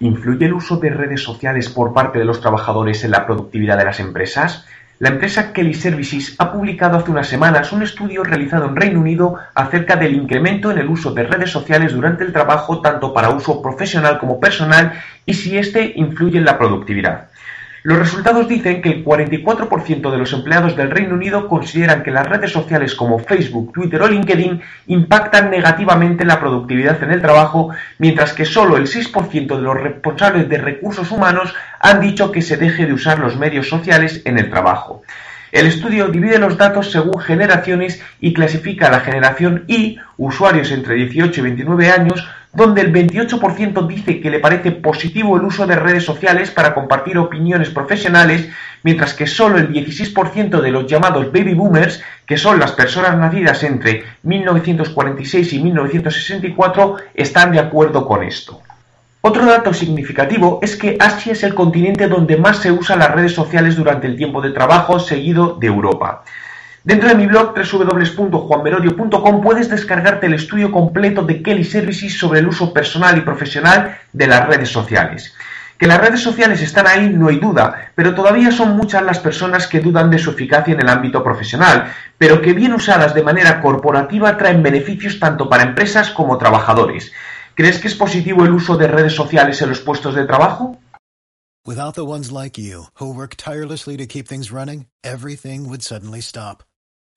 ¿Influye el uso de redes sociales por parte de los trabajadores en la productividad de las empresas? La empresa Kelly Services ha publicado hace unas semanas un estudio realizado en Reino Unido acerca del incremento en el uso de redes sociales durante el trabajo tanto para uso profesional como personal y si éste influye en la productividad. Los resultados dicen que el 44% de los empleados del Reino Unido consideran que las redes sociales como Facebook, Twitter o LinkedIn impactan negativamente la productividad en el trabajo, mientras que solo el 6% de los responsables de recursos humanos han dicho que se deje de usar los medios sociales en el trabajo. El estudio divide los datos según generaciones y clasifica a la generación Y, usuarios entre 18 y 29 años, donde el 28% dice que le parece positivo el uso de redes sociales para compartir opiniones profesionales, mientras que solo el 16% de los llamados baby boomers, que son las personas nacidas entre 1946 y 1964, están de acuerdo con esto. Otro dato significativo es que Asia es el continente donde más se usan las redes sociales durante el tiempo de trabajo, seguido de Europa. Dentro de mi blog www.juanmerodio.com puedes descargarte el estudio completo de Kelly Services sobre el uso personal y profesional de las redes sociales. Que las redes sociales están ahí no hay duda, pero todavía son muchas las personas que dudan de su eficacia en el ámbito profesional, pero que bien usadas de manera corporativa traen beneficios tanto para empresas como trabajadores. ¿Crees que es positivo el uso de redes sociales en los puestos de trabajo? Without the ones like you, who work tirelessly to keep things running, everything would suddenly stop.